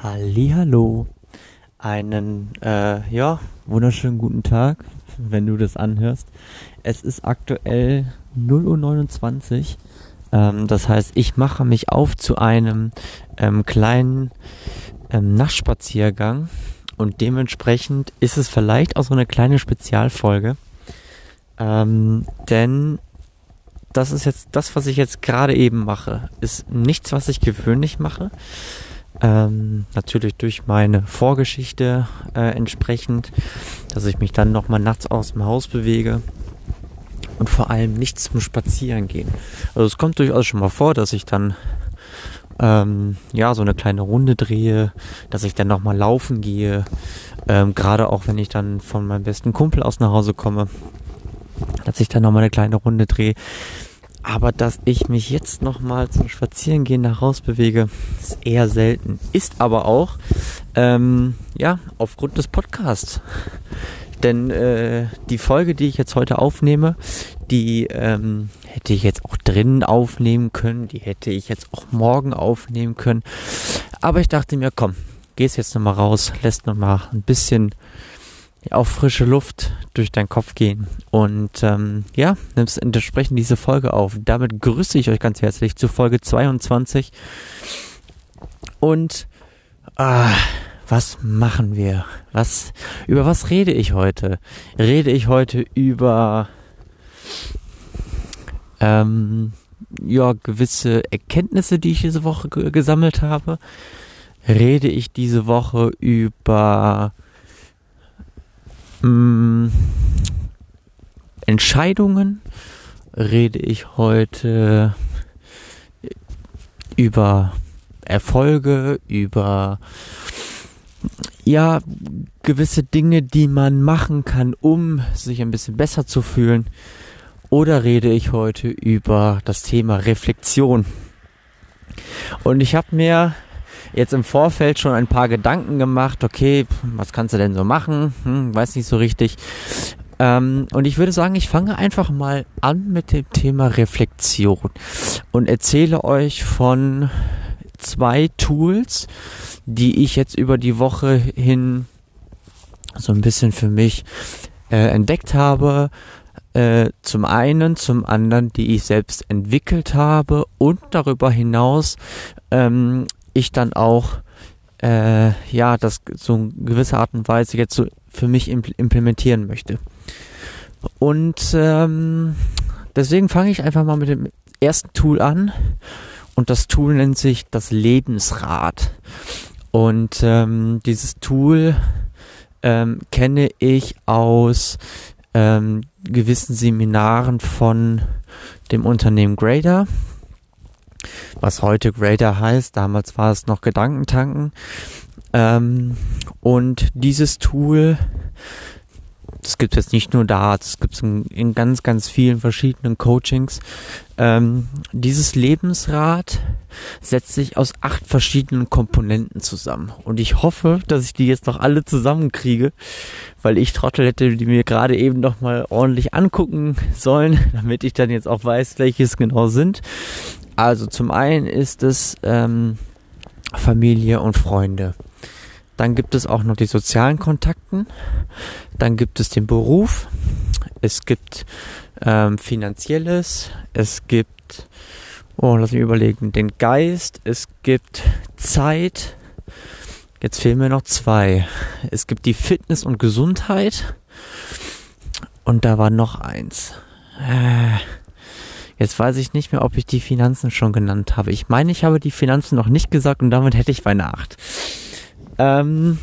Hallo, einen äh, ja wunderschönen guten Tag, wenn du das anhörst. Es ist aktuell 0.29 Uhr. Ähm, das heißt, ich mache mich auf zu einem ähm, kleinen ähm, Nachtspaziergang und dementsprechend ist es vielleicht auch so eine kleine Spezialfolge. Ähm, denn das ist jetzt das, was ich jetzt gerade eben mache, ist nichts, was ich gewöhnlich mache. Ähm, natürlich durch meine Vorgeschichte äh, entsprechend, dass ich mich dann nochmal nachts aus dem Haus bewege und vor allem nicht zum Spazieren gehen. Also es kommt durchaus schon mal vor, dass ich dann ähm, ja so eine kleine Runde drehe, dass ich dann nochmal laufen gehe, ähm, gerade auch wenn ich dann von meinem besten Kumpel aus nach Hause komme, dass ich dann nochmal eine kleine Runde drehe. Aber dass ich mich jetzt nochmal zum Spazierengehen nach Haus bewege, ist eher selten. Ist aber auch, ähm, ja, aufgrund des Podcasts. Denn äh, die Folge, die ich jetzt heute aufnehme, die ähm, hätte ich jetzt auch drinnen aufnehmen können. Die hätte ich jetzt auch morgen aufnehmen können. Aber ich dachte mir, komm, gehst jetzt nochmal raus, lässt nochmal ein bisschen auf frische Luft durch deinen Kopf gehen. Und ähm, ja, nimmst entsprechend diese Folge auf. Damit grüße ich euch ganz herzlich zu Folge 22. Und ah, was machen wir? Was über was rede ich heute? Rede ich heute über ähm, ja gewisse Erkenntnisse, die ich diese Woche gesammelt habe? Rede ich diese Woche über Mm, Entscheidungen rede ich heute über Erfolge, über ja, gewisse Dinge, die man machen kann, um sich ein bisschen besser zu fühlen. Oder rede ich heute über das Thema Reflexion. Und ich habe mir jetzt im Vorfeld schon ein paar Gedanken gemacht, okay, was kannst du denn so machen? Hm, weiß nicht so richtig. Ähm, und ich würde sagen, ich fange einfach mal an mit dem Thema Reflexion und erzähle euch von zwei Tools, die ich jetzt über die Woche hin so ein bisschen für mich äh, entdeckt habe. Äh, zum einen, zum anderen, die ich selbst entwickelt habe und darüber hinaus ähm, ich dann auch äh, ja das so in gewisser Art und Weise jetzt so für mich impl implementieren möchte. Und ähm, deswegen fange ich einfach mal mit dem ersten Tool an und das Tool nennt sich das Lebensrad. Und ähm, dieses Tool ähm, kenne ich aus ähm, gewissen Seminaren von dem Unternehmen Grader was heute Grader heißt. Damals war es noch Gedankentanken. Ähm, und dieses Tool, das gibt es jetzt nicht nur da, das gibt es in, in, ganz, ganz vielen verschiedenen Coachings. Ähm, dieses Lebensrad setzt sich aus acht verschiedenen Komponenten zusammen. Und ich hoffe, dass ich die jetzt noch alle zusammenkriege, weil ich Trottel hätte die mir gerade eben noch mal ordentlich angucken sollen, damit ich dann jetzt auch weiß, welche es genau sind. Also zum einen ist es ähm, Familie und Freunde. Dann gibt es auch noch die sozialen Kontakten. Dann gibt es den Beruf. Es gibt ähm, finanzielles. Es gibt, oh, lass mich überlegen, den Geist. Es gibt Zeit. Jetzt fehlen mir noch zwei. Es gibt die Fitness und Gesundheit. Und da war noch eins. Äh, Jetzt weiß ich nicht mehr, ob ich die Finanzen schon genannt habe. Ich meine, ich habe die Finanzen noch nicht gesagt und damit hätte ich bei. Ähm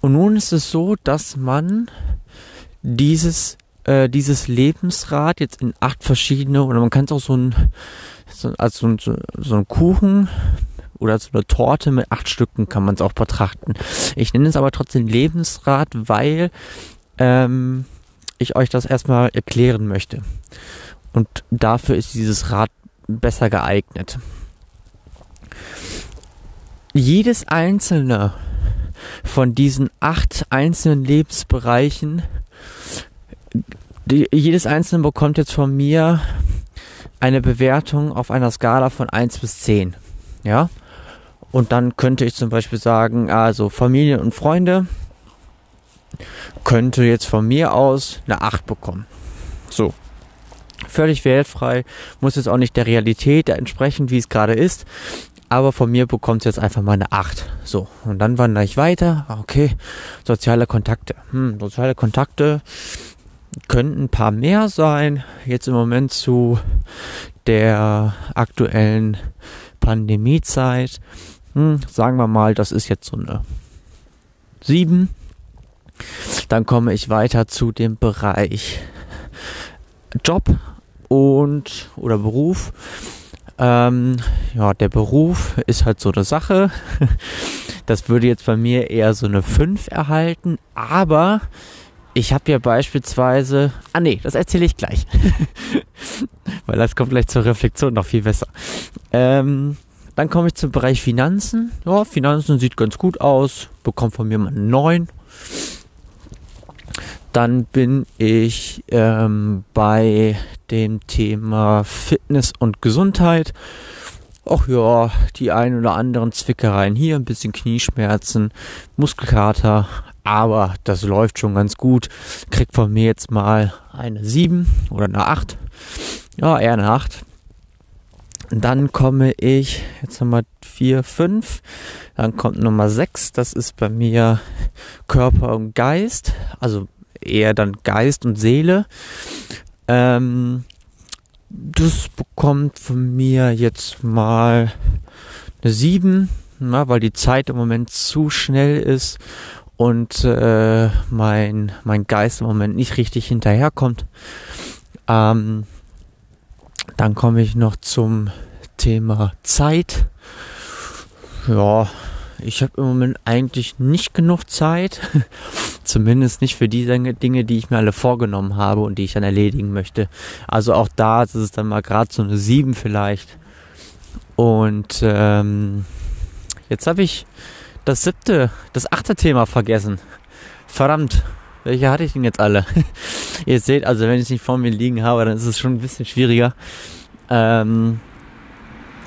und nun ist es so, dass man dieses äh, dieses Lebensrad jetzt in acht verschiedene oder man kann es auch so ein so, als so, so, so ein Kuchen oder so eine Torte mit acht Stücken kann man es auch betrachten. Ich nenne es aber trotzdem Lebensrad, weil ähm, ich euch das erstmal erklären möchte. Und dafür ist dieses Rad besser geeignet. Jedes einzelne von diesen acht einzelnen Lebensbereichen, die, jedes einzelne bekommt jetzt von mir eine Bewertung auf einer Skala von 1 bis 10. Ja? Und dann könnte ich zum Beispiel sagen, also Familie und Freunde könnte jetzt von mir aus eine 8 bekommen. So. Völlig wertfrei, muss jetzt auch nicht der Realität entsprechen, wie es gerade ist. Aber von mir bekommt es jetzt einfach mal eine 8. So, und dann wandere ich weiter. Okay, soziale Kontakte. Hm, soziale Kontakte könnten ein paar mehr sein. Jetzt im Moment zu der aktuellen Pandemiezeit. Hm, sagen wir mal, das ist jetzt so eine 7. Dann komme ich weiter zu dem Bereich Job und oder Beruf. Ähm, ja, der Beruf ist halt so eine Sache. Das würde jetzt bei mir eher so eine 5 erhalten, aber ich habe ja beispielsweise. Ah nee, das erzähle ich gleich. Weil das kommt gleich zur Reflexion noch viel besser. Ähm, dann komme ich zum Bereich Finanzen. Ja, Finanzen sieht ganz gut aus. Bekommt von mir mal einen 9. Dann bin ich ähm, bei dem Thema Fitness und Gesundheit. Ach ja, die ein oder anderen Zwickereien hier, ein bisschen Knieschmerzen, Muskelkater, aber das läuft schon ganz gut. Kriegt von mir jetzt mal eine 7 oder eine 8. Ja, eher eine 8. Dann komme ich, jetzt haben wir 4, 5. Dann kommt Nummer 6. Das ist bei mir Körper und Geist. Also eher dann Geist und Seele. Ähm, das bekommt von mir jetzt mal eine 7, na, weil die Zeit im Moment zu schnell ist und äh, mein, mein Geist im Moment nicht richtig hinterherkommt. Ähm, dann komme ich noch zum Thema Zeit. Ja, ich habe im Moment eigentlich nicht genug Zeit. Zumindest nicht für die Dinge, die ich mir alle vorgenommen habe und die ich dann erledigen möchte. Also auch da ist es dann mal gerade so eine 7 vielleicht. Und ähm, jetzt habe ich das siebte, das achte Thema vergessen. Verdammt, welche hatte ich denn jetzt alle? Ihr seht, also wenn ich es nicht vor mir liegen habe, dann ist es schon ein bisschen schwieriger. Ähm,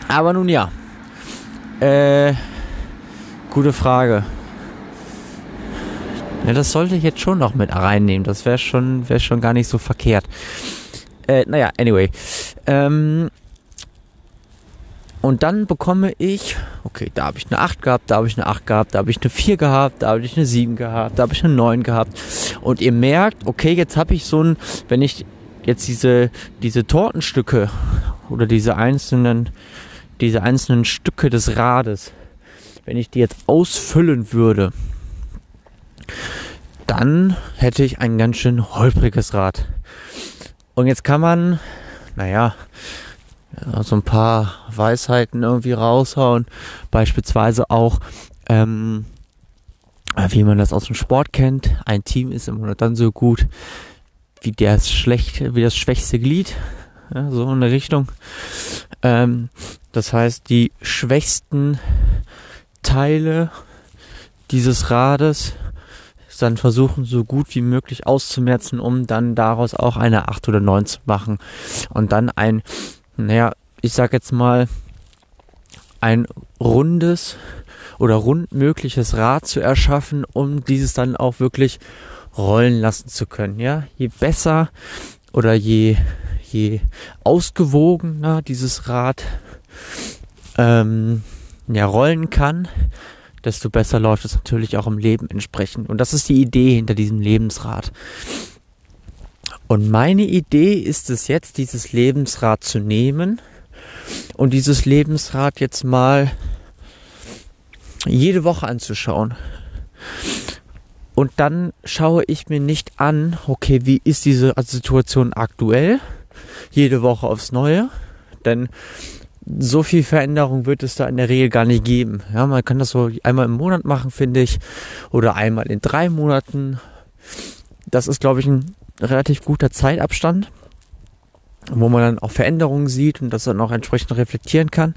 aber nun ja. Äh, gute Frage. Ja, das sollte ich jetzt schon noch mit reinnehmen. Das wäre schon, wäre schon gar nicht so verkehrt. Äh, naja, anyway. Ähm, und dann bekomme ich, okay, da habe ich eine 8 gehabt, da habe ich eine 8 gehabt, da habe ich eine 4 gehabt, da habe ich eine 7 gehabt, da habe ich eine 9 gehabt. Und ihr merkt, okay, jetzt habe ich so ein, wenn ich jetzt diese, diese Tortenstücke oder diese einzelnen, diese einzelnen Stücke des Rades, wenn ich die jetzt ausfüllen würde, dann hätte ich ein ganz schön holpriges Rad. Und jetzt kann man, naja, ja, so ein paar Weisheiten irgendwie raushauen. Beispielsweise auch, ähm, wie man das aus dem Sport kennt. Ein Team ist immer dann so gut wie das schlecht, wie das schwächste Glied. Ja, so in der Richtung. Ähm, das heißt, die schwächsten Teile dieses Rades dann versuchen, so gut wie möglich auszumerzen, um dann daraus auch eine 8 oder 9 zu machen. Und dann ein naja, ich sag jetzt mal, ein rundes oder rundmögliches Rad zu erschaffen, um dieses dann auch wirklich rollen lassen zu können. Ja, je besser oder je, je ausgewogener dieses Rad ähm, ja, rollen kann, desto besser läuft es natürlich auch im Leben entsprechend. Und das ist die Idee hinter diesem Lebensrad. Und meine Idee ist es jetzt, dieses Lebensrad zu nehmen und dieses Lebensrad jetzt mal jede Woche anzuschauen. Und dann schaue ich mir nicht an, okay, wie ist diese Situation aktuell? Jede Woche aufs Neue. Denn so viel Veränderung wird es da in der Regel gar nicht geben. Ja, man kann das so einmal im Monat machen, finde ich. Oder einmal in drei Monaten. Das ist, glaube ich, ein relativ guter Zeitabstand, wo man dann auch Veränderungen sieht und das dann auch entsprechend reflektieren kann.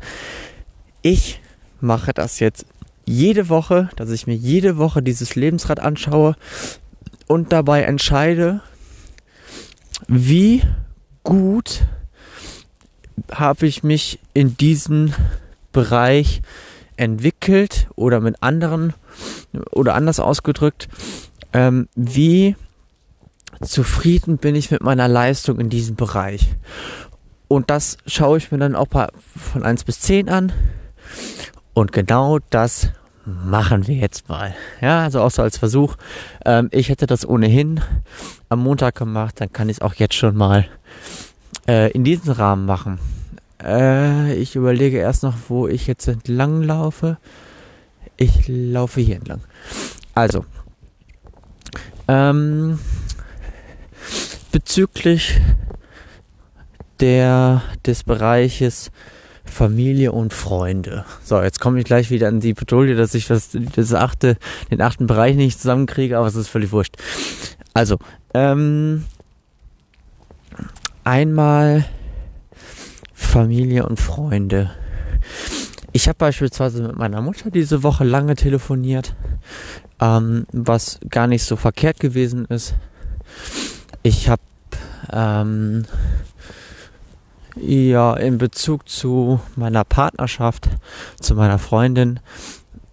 Ich mache das jetzt jede Woche, dass ich mir jede Woche dieses Lebensrad anschaue und dabei entscheide, wie gut habe ich mich in diesem Bereich entwickelt oder mit anderen oder anders ausgedrückt, ähm, wie zufrieden bin ich mit meiner Leistung in diesem Bereich. Und das schaue ich mir dann auch von 1 bis 10 an. Und genau das machen wir jetzt mal. Ja, also auch so als Versuch. Ähm, ich hätte das ohnehin am Montag gemacht, dann kann ich es auch jetzt schon mal äh, in diesem Rahmen machen. Äh, ich überlege erst noch, wo ich jetzt entlang laufe. Ich laufe hier entlang. Also, ähm, bezüglich der, des Bereiches Familie und Freunde. So, jetzt komme ich gleich wieder an die Patrouille, dass ich das, das achte, den achten Bereich nicht zusammenkriege, aber es ist völlig wurscht. Also, ähm, einmal Familie und Freunde. Ich habe beispielsweise mit meiner Mutter diese Woche lange telefoniert, ähm, was gar nicht so verkehrt gewesen ist. Ich habe ähm, ja in Bezug zu meiner Partnerschaft, zu meiner Freundin,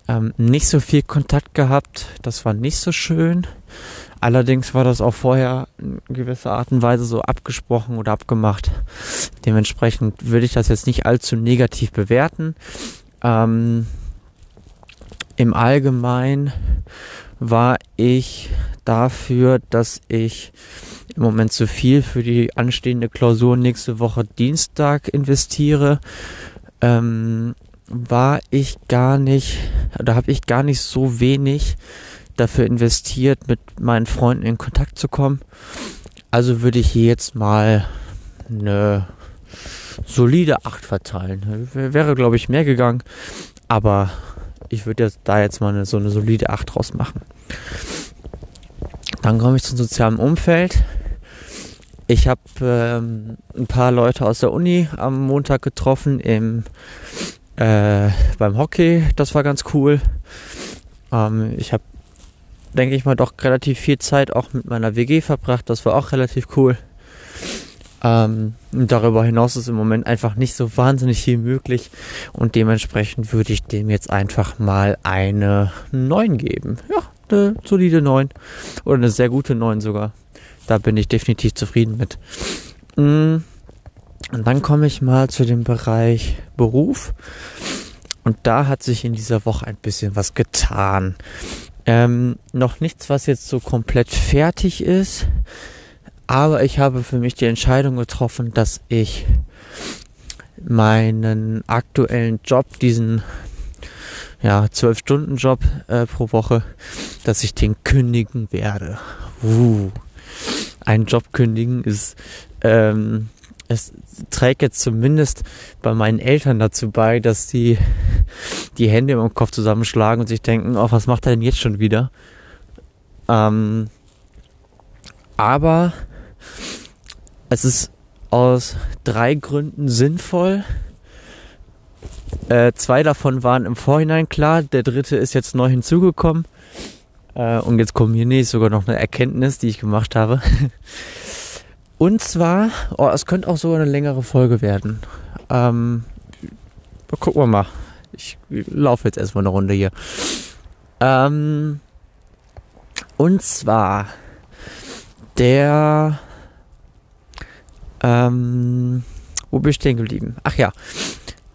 ähm, nicht so viel Kontakt gehabt. Das war nicht so schön. Allerdings war das auch vorher in gewisser Art und Weise so abgesprochen oder abgemacht. Dementsprechend würde ich das jetzt nicht allzu negativ bewerten. Ähm, Im Allgemeinen war ich dafür, dass ich im Moment zu viel für die anstehende Klausur nächste Woche Dienstag investiere. Ähm, war ich gar nicht, da habe ich gar nicht so wenig dafür investiert, mit meinen Freunden in Kontakt zu kommen. Also würde ich hier jetzt mal eine solide 8 verteilen. Wäre, glaube ich, mehr gegangen. Aber ich würde jetzt da jetzt mal eine, so eine solide 8 draus machen. Dann komme ich zum sozialen Umfeld. Ich habe ähm, ein paar Leute aus der Uni am Montag getroffen im, äh, beim Hockey. Das war ganz cool. Ähm, ich habe denke ich mal, doch relativ viel Zeit auch mit meiner WG verbracht. Das war auch relativ cool. Ähm, darüber hinaus ist im Moment einfach nicht so wahnsinnig viel möglich und dementsprechend würde ich dem jetzt einfach mal eine 9 geben. Ja, eine solide 9 oder eine sehr gute 9 sogar. Da bin ich definitiv zufrieden mit. Mm, und dann komme ich mal zu dem Bereich Beruf. Und da hat sich in dieser Woche ein bisschen was getan. Ähm, noch nichts, was jetzt so komplett fertig ist. Aber ich habe für mich die Entscheidung getroffen, dass ich meinen aktuellen Job, diesen ja, 12-Stunden-Job äh, pro Woche, dass ich den kündigen werde. Uh, ein Job kündigen ist ähm, es trägt jetzt zumindest bei meinen Eltern dazu bei, dass sie die Hände im Kopf zusammenschlagen und sich denken, oh, was macht er denn jetzt schon wieder? Ähm, aber es ist aus drei Gründen sinnvoll. Äh, zwei davon waren im Vorhinein klar, der dritte ist jetzt neu hinzugekommen. Äh, und jetzt kommt hier nicht sogar noch eine Erkenntnis, die ich gemacht habe. Und zwar, oh, es könnte auch so eine längere Folge werden. Ähm, gucken wir mal. Ich laufe jetzt erstmal eine Runde hier. Ähm, und zwar der, ähm, wo bin ich stehen geblieben? Ach ja,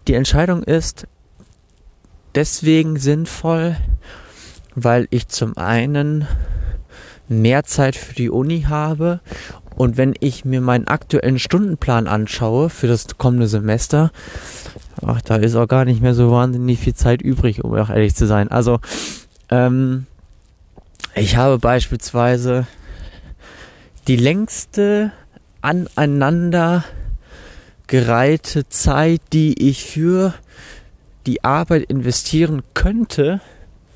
die Entscheidung ist deswegen sinnvoll, weil ich zum einen mehr Zeit für die Uni habe und wenn ich mir meinen aktuellen Stundenplan anschaue für das kommende Semester, ach, da ist auch gar nicht mehr so wahnsinnig viel Zeit übrig, um auch ehrlich zu sein. Also, ähm, ich habe beispielsweise die längste aneinander gereihte Zeit, die ich für die Arbeit investieren könnte,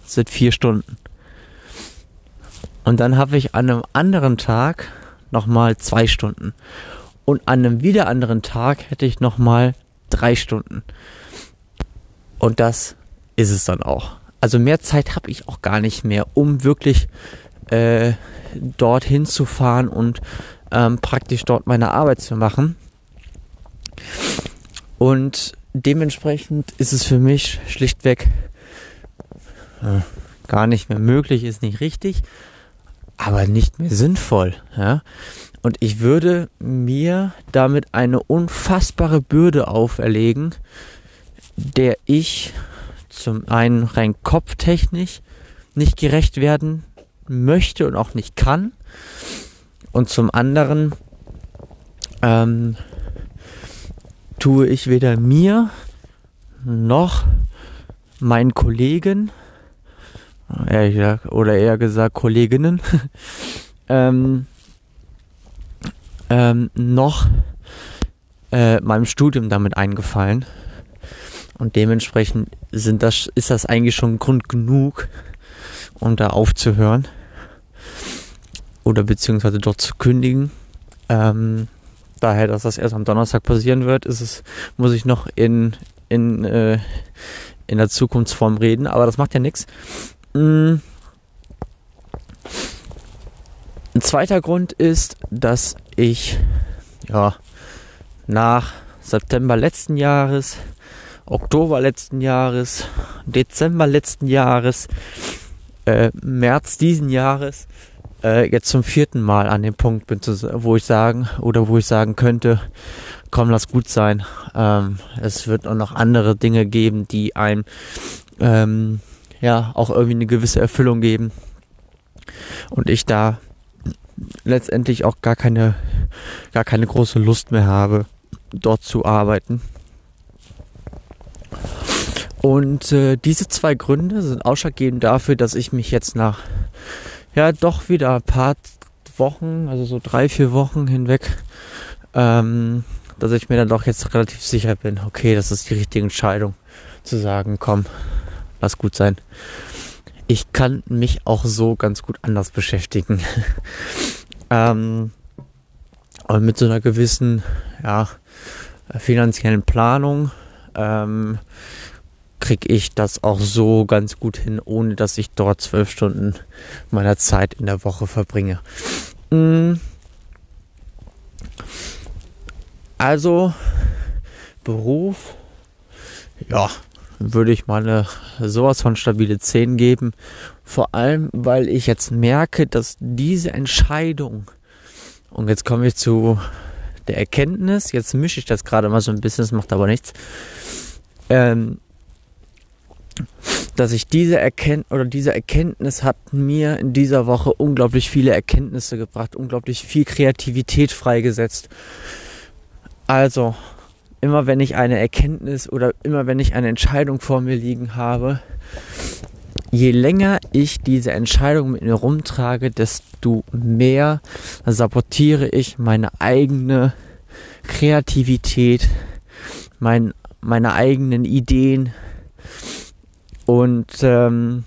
sind vier Stunden. Und dann habe ich an einem anderen Tag nochmal zwei Stunden. Und an einem wieder anderen Tag hätte ich nochmal drei Stunden. Und das ist es dann auch. Also mehr Zeit habe ich auch gar nicht mehr, um wirklich äh, dorthin zu fahren und ähm, praktisch dort meine Arbeit zu machen. Und dementsprechend ist es für mich schlichtweg äh, gar nicht mehr möglich, ist nicht richtig, aber nicht mehr sinnvoll. Ja? Und ich würde mir damit eine unfassbare Bürde auferlegen, der ich zum einen rein kopftechnisch nicht gerecht werden möchte und auch nicht kann. Und zum anderen ähm, tue ich weder mir noch meinen Kollegen oder eher gesagt Kolleginnen ähm, ähm, noch äh, meinem Studium damit eingefallen. Und dementsprechend sind das, ist das eigentlich schon Grund genug, um da aufzuhören. Oder beziehungsweise dort zu kündigen. Ähm, daher, dass das erst am Donnerstag passieren wird, ist es, muss ich noch in, in, äh, in der Zukunftsform reden, aber das macht ja nichts. Ein zweiter Grund ist, dass ich ja nach September letzten Jahres, Oktober letzten Jahres, Dezember letzten Jahres, äh, März diesen Jahres äh, jetzt zum vierten Mal an dem Punkt bin, wo ich sagen oder wo ich sagen könnte, komm, lass gut sein. Ähm, es wird auch noch andere Dinge geben, die einem ähm, ja auch irgendwie eine gewisse Erfüllung geben. Und ich da letztendlich auch gar keine, gar keine große Lust mehr habe, dort zu arbeiten. Und äh, diese zwei Gründe sind ausschlaggebend dafür, dass ich mich jetzt nach ja doch wieder ein paar Wochen, also so drei, vier Wochen hinweg, ähm, dass ich mir dann doch jetzt relativ sicher bin, okay, das ist die richtige Entscheidung, zu sagen, komm, lass gut sein. Ich kann mich auch so ganz gut anders beschäftigen. ähm, aber mit so einer gewissen, ja, finanziellen Planung ähm, kriege ich das auch so ganz gut hin, ohne dass ich dort zwölf Stunden meiner Zeit in der Woche verbringe. Mm. Also Beruf, ja, würde ich mal eine sowas von stabile 10 geben. Vor allem, weil ich jetzt merke, dass diese Entscheidung, und jetzt komme ich zu der Erkenntnis, jetzt mische ich das gerade mal so ein bisschen, das macht aber nichts, ähm, dass ich diese Erkenntnis oder diese Erkenntnis hat mir in dieser Woche unglaublich viele Erkenntnisse gebracht, unglaublich viel Kreativität freigesetzt. Also, immer wenn ich eine Erkenntnis oder immer wenn ich eine Entscheidung vor mir liegen habe, je länger ich diese Entscheidung mit mir rumtrage, desto mehr sabotiere ich meine eigene Kreativität, mein, meine eigenen Ideen, und ähm,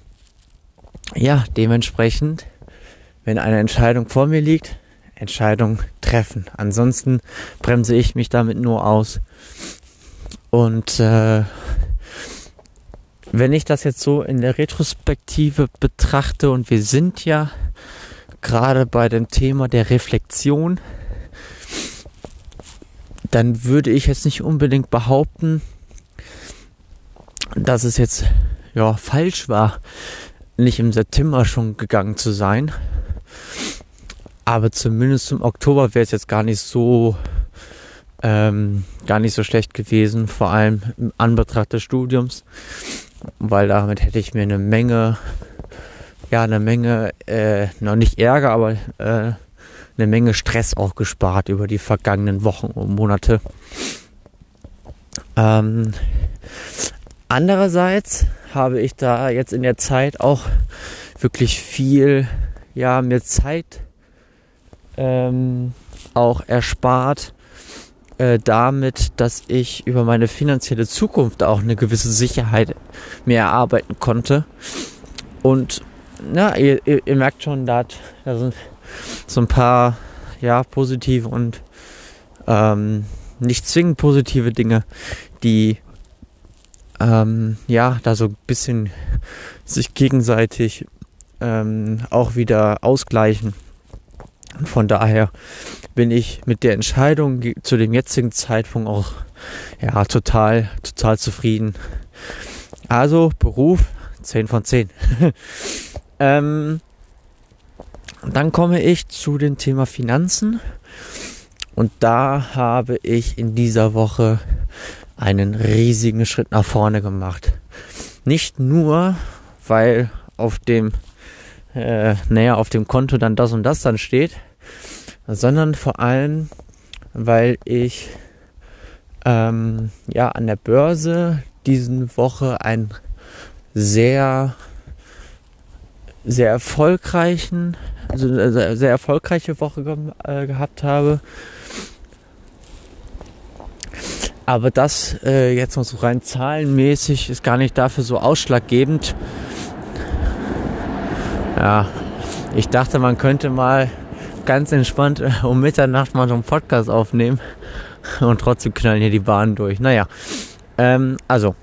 ja, dementsprechend, wenn eine Entscheidung vor mir liegt, Entscheidung treffen. Ansonsten bremse ich mich damit nur aus. Und äh, wenn ich das jetzt so in der Retrospektive betrachte und wir sind ja gerade bei dem Thema der Reflexion, dann würde ich jetzt nicht unbedingt behaupten, dass es jetzt ja, falsch war, nicht im September schon gegangen zu sein. Aber zumindest im Oktober wäre es jetzt gar nicht so ähm, gar nicht so schlecht gewesen, vor allem im Anbetracht des Studiums, weil damit hätte ich mir eine Menge, ja, eine Menge, äh, noch nicht Ärger, aber äh, eine Menge Stress auch gespart über die vergangenen Wochen und Monate. Ähm, andererseits habe ich da jetzt in der Zeit auch wirklich viel, ja, mir Zeit ähm, auch erspart, äh, damit, dass ich über meine finanzielle Zukunft auch eine gewisse Sicherheit mehr erarbeiten konnte. Und na, ihr, ihr, ihr merkt schon, da, da sind so ein paar ja, positive und ähm, nicht zwingend positive Dinge, die ähm, ja, da so ein bisschen sich gegenseitig ähm, auch wieder ausgleichen. Von daher bin ich mit der Entscheidung zu dem jetzigen Zeitpunkt auch ja total, total zufrieden. Also Beruf 10 von 10. ähm, dann komme ich zu dem Thema Finanzen. Und da habe ich in dieser Woche einen riesigen Schritt nach vorne gemacht. Nicht nur, weil auf dem, äh, naja, auf dem Konto dann das und das dann steht, sondern vor allem, weil ich ähm, ja an der Börse diesen Woche ein sehr sehr erfolgreichen, also sehr, sehr erfolgreiche Woche ge äh, gehabt habe. Aber das äh, jetzt noch so rein zahlenmäßig ist gar nicht dafür so ausschlaggebend. Ja, ich dachte, man könnte mal ganz entspannt äh, um Mitternacht mal so einen Podcast aufnehmen und trotzdem knallen hier die Bahnen durch. Naja, ähm, also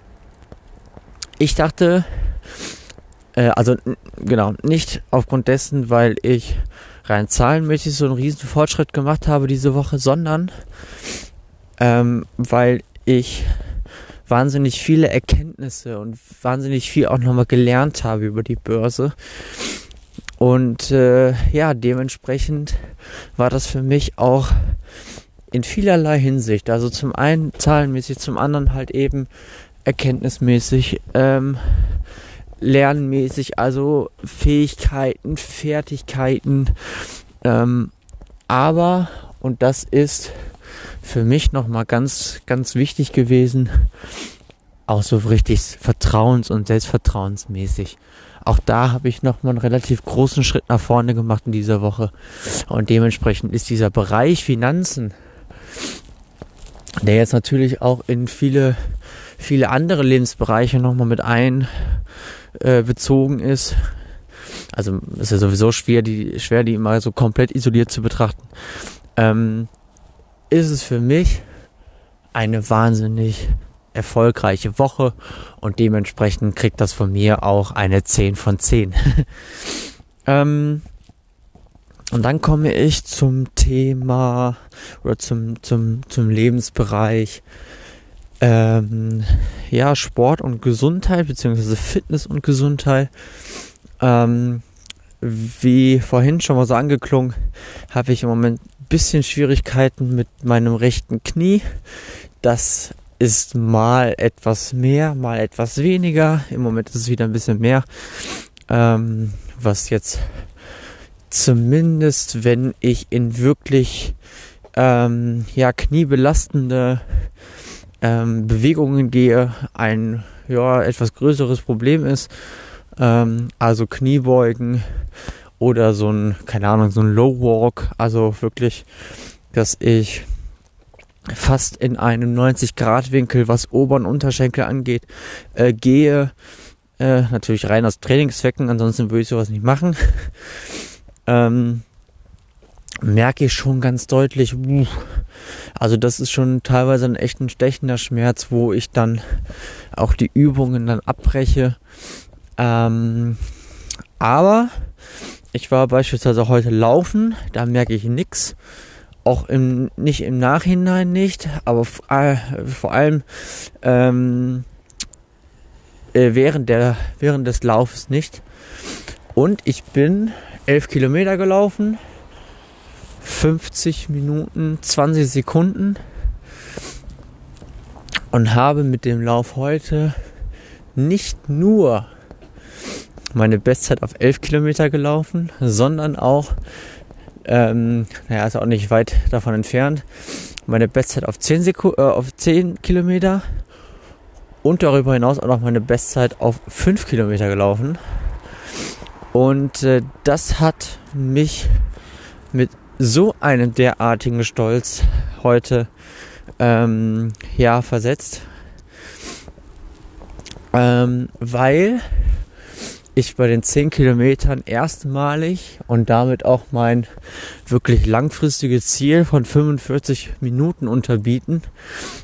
ich dachte, äh, also genau, nicht aufgrund dessen, weil ich rein zahlenmäßig so einen riesen Fortschritt gemacht habe diese Woche, sondern ähm, weil ich wahnsinnig viele Erkenntnisse und wahnsinnig viel auch nochmal gelernt habe über die Börse. Und äh, ja, dementsprechend war das für mich auch in vielerlei Hinsicht, also zum einen zahlenmäßig, zum anderen halt eben erkenntnismäßig, ähm, lernmäßig, also Fähigkeiten, Fertigkeiten. Ähm, aber, und das ist für mich nochmal ganz, ganz wichtig gewesen, auch so richtig vertrauens- und selbstvertrauensmäßig. Auch da habe ich nochmal einen relativ großen Schritt nach vorne gemacht in dieser Woche. Und dementsprechend ist dieser Bereich Finanzen, der jetzt natürlich auch in viele, viele andere Lebensbereiche nochmal mit ein äh, ist. Also ist ja sowieso schwer, die, schwer, die immer so komplett isoliert zu betrachten. Ähm, ist es für mich eine wahnsinnig erfolgreiche Woche und dementsprechend kriegt das von mir auch eine 10 von 10. ähm, und dann komme ich zum Thema oder zum, zum, zum Lebensbereich ähm, ja, Sport und Gesundheit, beziehungsweise Fitness und Gesundheit. Ähm, wie vorhin schon mal so angeklungen, habe ich im Moment bisschen Schwierigkeiten mit meinem rechten Knie. Das ist mal etwas mehr, mal etwas weniger. Im Moment ist es wieder ein bisschen mehr. Ähm, was jetzt zumindest, wenn ich in wirklich ähm, ja, kniebelastende ähm, Bewegungen gehe, ein ja, etwas größeres Problem ist. Ähm, also Kniebeugen oder so ein, keine Ahnung, so ein Low Walk. Also wirklich, dass ich fast in einem 90 Grad Winkel, was Ober- und Unterschenkel angeht, äh, gehe. Äh, natürlich rein aus Trainingszwecken, ansonsten würde ich sowas nicht machen. ähm, merke ich schon ganz deutlich, uh, also das ist schon teilweise ein echt ein stechender Schmerz, wo ich dann auch die Übungen dann abbreche. Ähm, aber ich war beispielsweise heute laufen, da merke ich nichts. Auch im, nicht im Nachhinein nicht, aber äh, vor allem ähm, äh, während, der, während des Laufes nicht. Und ich bin elf Kilometer gelaufen 50 Minuten 20 Sekunden und habe mit dem Lauf heute nicht nur meine Bestzeit auf 11 Kilometer gelaufen, sondern auch, ähm, naja, ist auch nicht weit davon entfernt, meine Bestzeit auf 10, Seku äh, auf 10 Kilometer und darüber hinaus auch noch meine Bestzeit auf 5 Kilometer gelaufen. Und äh, das hat mich mit so einen derartigen Stolz heute ähm, ja versetzt, ähm, weil ich bei den 10 Kilometern erstmalig und damit auch mein wirklich langfristiges Ziel von 45 Minuten unterbieten,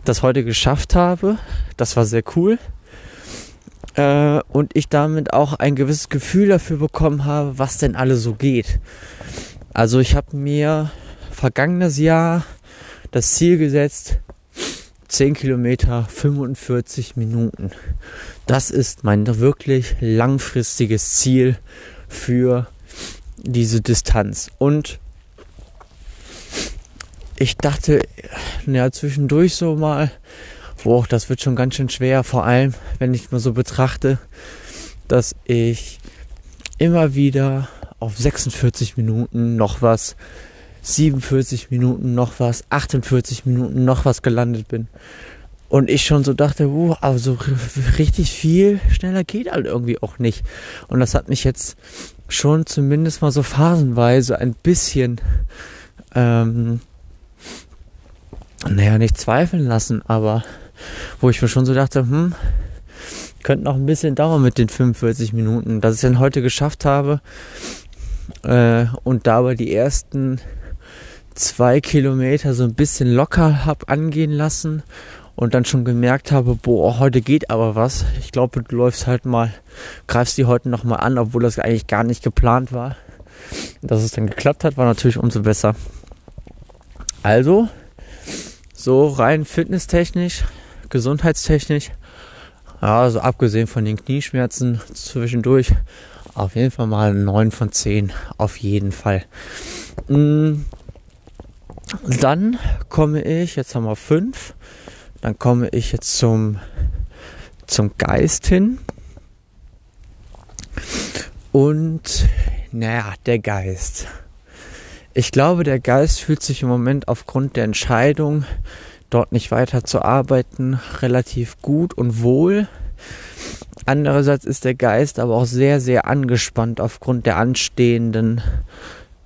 das heute geschafft habe. Das war sehr cool. Äh, und ich damit auch ein gewisses Gefühl dafür bekommen habe, was denn alles so geht. Also ich habe mir vergangenes Jahr das Ziel gesetzt, 10 Kilometer 45 Minuten. Das ist mein wirklich langfristiges Ziel für diese Distanz. Und ich dachte, ja, zwischendurch so mal, boah, das wird schon ganz schön schwer, vor allem, wenn ich mal so betrachte, dass ich immer wieder auf 46 Minuten noch was, 47 Minuten noch was, 48 Minuten noch was gelandet bin. Und ich schon so dachte, uh, aber so richtig viel schneller geht halt irgendwie auch nicht. Und das hat mich jetzt schon zumindest mal so phasenweise ein bisschen, ähm, naja, nicht zweifeln lassen, aber wo ich mir schon so dachte, hm, könnte noch ein bisschen dauern mit den 45 Minuten. Dass ich dann heute geschafft habe äh, und dabei die ersten zwei Kilometer so ein bisschen locker hab angehen lassen und dann schon gemerkt habe, boah, heute geht aber was. Ich glaube, du läufst halt mal, greifst die heute noch mal an, obwohl das eigentlich gar nicht geplant war. Dass es dann geklappt hat, war natürlich umso besser. Also, so rein fitnesstechnisch, gesundheitstechnisch, ja, also abgesehen von den Knieschmerzen zwischendurch, auf jeden Fall mal 9 von 10, auf jeden Fall. Mm, dann komme ich, jetzt haben wir 5, dann komme ich jetzt zum, zum Geist hin. Und naja, der Geist. Ich glaube, der Geist fühlt sich im Moment aufgrund der Entscheidung, dort nicht weiter zu arbeiten, relativ gut und wohl. Andererseits ist der Geist aber auch sehr, sehr angespannt aufgrund der anstehenden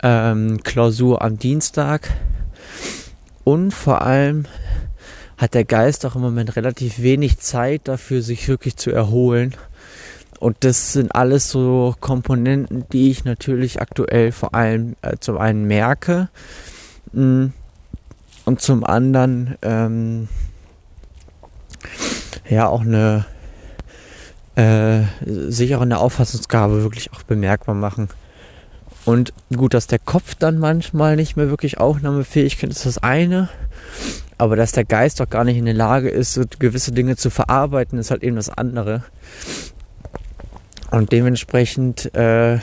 ähm, Klausur am Dienstag. Und vor allem hat der Geist auch im Moment relativ wenig Zeit dafür, sich wirklich zu erholen. Und das sind alles so Komponenten, die ich natürlich aktuell vor allem äh, zum einen merke mh, mm, und zum anderen ähm, ja auch eine äh, sich auch in der Auffassungsgabe wirklich auch bemerkbar machen. Und gut, dass der Kopf dann manchmal nicht mehr wirklich aufnahmefähig ist, ist das eine. Aber dass der Geist doch gar nicht in der Lage ist, so gewisse Dinge zu verarbeiten, ist halt eben das andere. Und dementsprechend äh,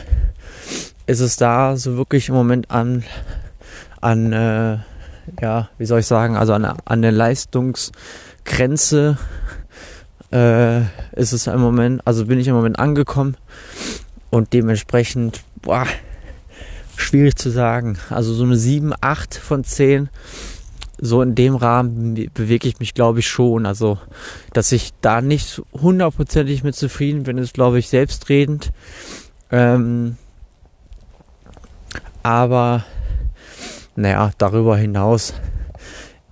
ist es da so wirklich im Moment an, an äh, ja, wie soll ich sagen, also an, an der Leistungsgrenze äh, ist es im Moment, also bin ich im Moment angekommen und dementsprechend, boah, schwierig zu sagen. Also so eine 7, 8 von 10 so in dem Rahmen bewege ich mich, glaube ich, schon. Also, dass ich da nicht hundertprozentig mit zufrieden bin, ist, glaube ich, selbstredend. Ähm, aber, naja, darüber hinaus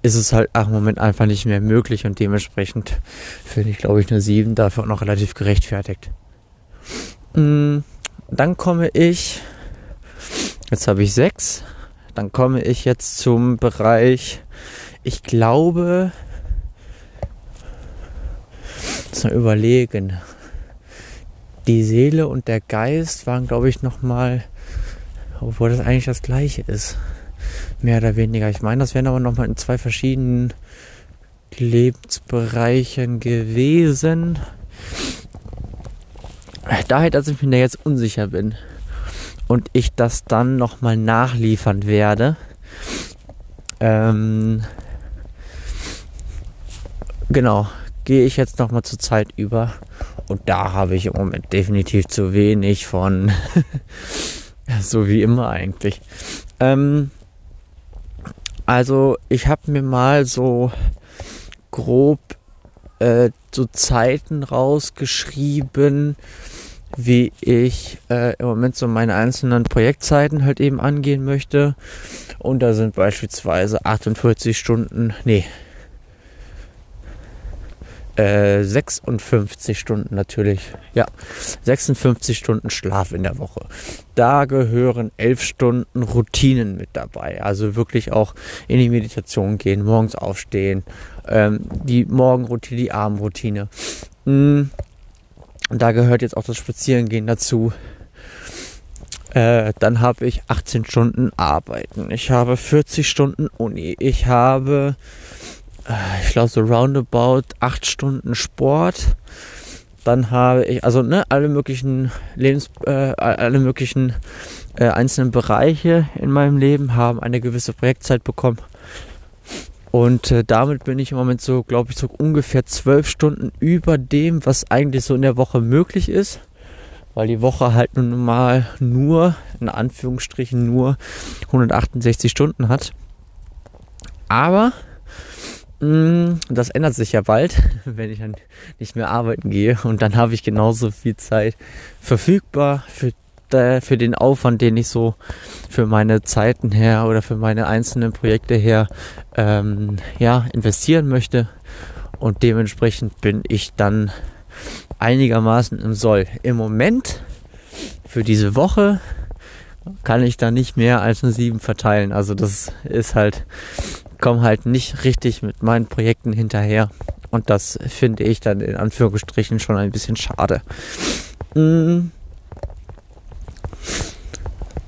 ist es halt im Moment einfach nicht mehr möglich und dementsprechend finde ich, glaube ich, eine 7 dafür auch noch relativ gerechtfertigt. Mm, dann komme ich, jetzt habe ich 6, dann komme ich jetzt zum Bereich ich glaube, muss mal überlegen. Die Seele und der Geist waren, glaube ich, nochmal, obwohl das eigentlich das gleiche ist. Mehr oder weniger. Ich meine, das wären aber nochmal in zwei verschiedenen Lebensbereichen gewesen. Daher, dass ich mir da jetzt unsicher bin und ich das dann nochmal nachliefern werde. Ähm, genau, gehe ich jetzt nochmal zur Zeit über. Und da habe ich im Moment definitiv zu wenig von. so wie immer eigentlich. Ähm, also ich habe mir mal so grob äh, so Zeiten rausgeschrieben, wie ich äh, im Moment so meine einzelnen Projektzeiten halt eben angehen möchte. Und da sind beispielsweise 48 Stunden, nee, 56 äh, Stunden natürlich. Ja, 56 Stunden Schlaf in der Woche. Da gehören 11 Stunden Routinen mit dabei. Also wirklich auch in die Meditation gehen, morgens aufstehen, ähm, die Morgenroutine, die Abendroutine. Mhm. Und da gehört jetzt auch das Spazierengehen dazu. Äh, dann habe ich 18 Stunden Arbeiten. Ich habe 40 Stunden Uni. Ich habe ich glaube so roundabout acht Stunden Sport. Dann habe ich, also ne, alle möglichen Lebens, äh, alle möglichen äh, einzelnen Bereiche in meinem Leben haben eine gewisse Projektzeit bekommen. Und äh, damit bin ich im Moment so, glaube ich, so ungefähr zwölf Stunden über dem, was eigentlich so in der Woche möglich ist. Weil die Woche halt nun mal nur, in Anführungsstrichen, nur 168 Stunden hat. Aber das ändert sich ja bald, wenn ich dann nicht mehr arbeiten gehe. Und dann habe ich genauso viel Zeit verfügbar für für den Aufwand, den ich so für meine Zeiten her oder für meine einzelnen Projekte her ähm, ja, investieren möchte. Und dementsprechend bin ich dann einigermaßen im Soll. Im Moment für diese Woche kann ich da nicht mehr als eine 7 verteilen. Also das ist halt, komme halt nicht richtig mit meinen Projekten hinterher. Und das finde ich dann in Anführungsstrichen schon ein bisschen schade. Mm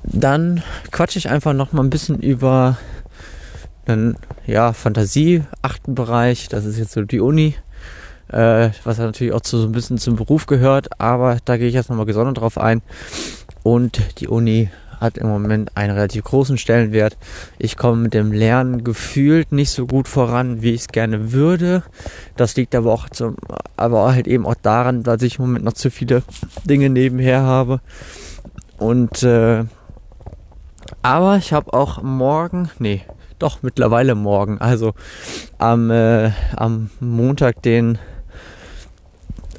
dann quatsche ich einfach noch mal ein bisschen über einen ja, Fantasie-Achten-Bereich. Das ist jetzt so die Uni, äh, was natürlich auch zu, so ein bisschen zum Beruf gehört, aber da gehe ich jetzt nochmal gesondert drauf ein. Und die Uni hat im Moment einen relativ großen Stellenwert. Ich komme mit dem Lernen gefühlt nicht so gut voran, wie ich es gerne würde. Das liegt aber auch zum, aber halt eben auch daran, dass ich im Moment noch zu viele Dinge nebenher habe. Und äh, aber ich habe auch morgen, nee, doch mittlerweile morgen, also am, äh, am Montag, den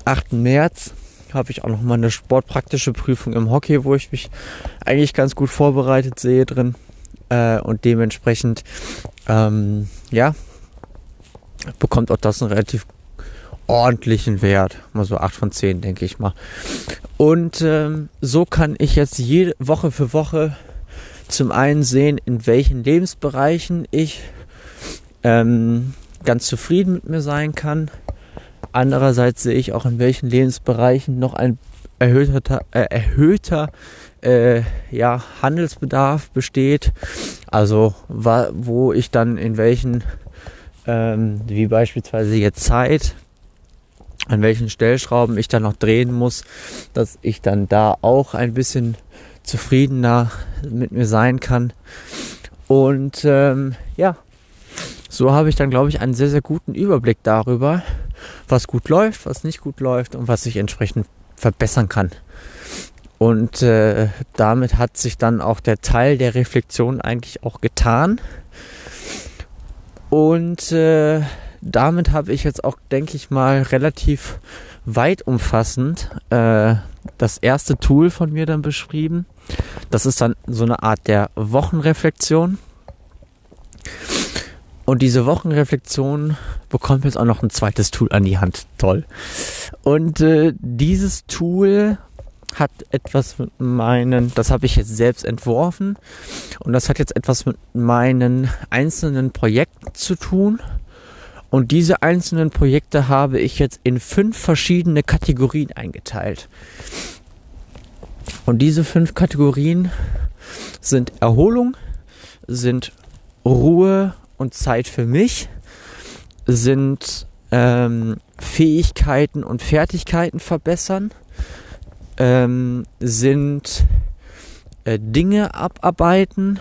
8. März, habe ich auch noch mal eine sportpraktische Prüfung im Hockey, wo ich mich eigentlich ganz gut vorbereitet sehe drin. Äh, und dementsprechend, ähm, ja, bekommt auch das einen relativ ordentlichen Wert. Mal so 8 von 10, denke ich mal. Und ähm, so kann ich jetzt jede Woche für Woche zum einen sehen, in welchen Lebensbereichen ich ähm, ganz zufrieden mit mir sein kann. Andererseits sehe ich auch, in welchen Lebensbereichen noch ein erhöhter, äh, erhöhter äh, ja, Handelsbedarf besteht. Also wo ich dann in welchen, ähm, wie beispielsweise jetzt Zeit, an welchen Stellschrauben ich dann noch drehen muss, dass ich dann da auch ein bisschen zufriedener mit mir sein kann. Und ähm, ja, so habe ich dann, glaube ich, einen sehr, sehr guten Überblick darüber, was gut läuft, was nicht gut läuft und was ich entsprechend verbessern kann. Und äh, damit hat sich dann auch der Teil der Reflexion eigentlich auch getan. Und äh, damit habe ich jetzt auch, denke ich mal, relativ weit umfassend äh, das erste Tool von mir dann beschrieben. Das ist dann so eine Art der Wochenreflexion. Und diese Wochenreflexion bekommt jetzt auch noch ein zweites Tool an die Hand. Toll. Und äh, dieses Tool hat etwas mit meinen, das habe ich jetzt selbst entworfen und das hat jetzt etwas mit meinen einzelnen Projekten zu tun. Und diese einzelnen Projekte habe ich jetzt in fünf verschiedene Kategorien eingeteilt. Und diese fünf Kategorien sind Erholung, sind Ruhe und Zeit für mich, sind ähm, Fähigkeiten und Fertigkeiten verbessern, ähm, sind äh, Dinge abarbeiten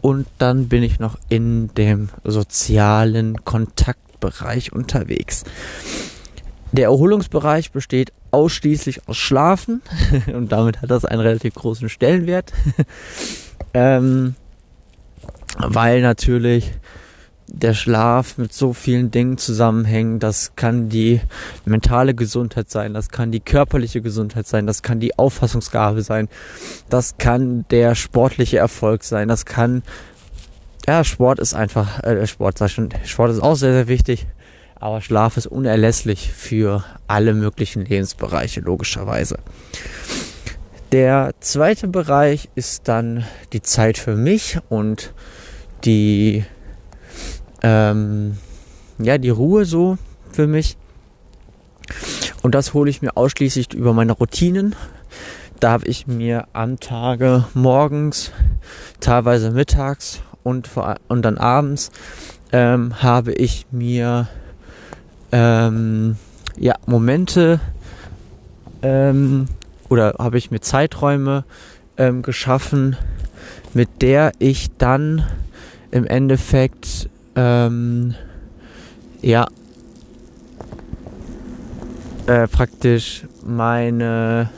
und dann bin ich noch in dem sozialen Kontaktbereich unterwegs. Der Erholungsbereich besteht ausschließlich aus Schlafen und damit hat das einen relativ großen Stellenwert, ähm, weil natürlich der Schlaf mit so vielen Dingen zusammenhängt. Das kann die mentale Gesundheit sein, das kann die körperliche Gesundheit sein, das kann die Auffassungsgabe sein, das kann der sportliche Erfolg sein, das kann ja Sport ist einfach äh, Sport, sag schon, Sport ist auch sehr sehr wichtig, aber Schlaf ist unerlässlich für alle möglichen Lebensbereiche logischerweise. Der zweite Bereich ist dann die Zeit für mich und die ähm, ja, die Ruhe so für mich. Und das hole ich mir ausschließlich über meine Routinen. Da habe ich mir am Tage morgens, teilweise mittags und, vor, und dann abends ähm, habe ich mir ähm, ja, Momente ähm, oder habe ich mir Zeiträume ähm, geschaffen, mit der ich dann im Endeffekt ähm, ja äh, praktisch meine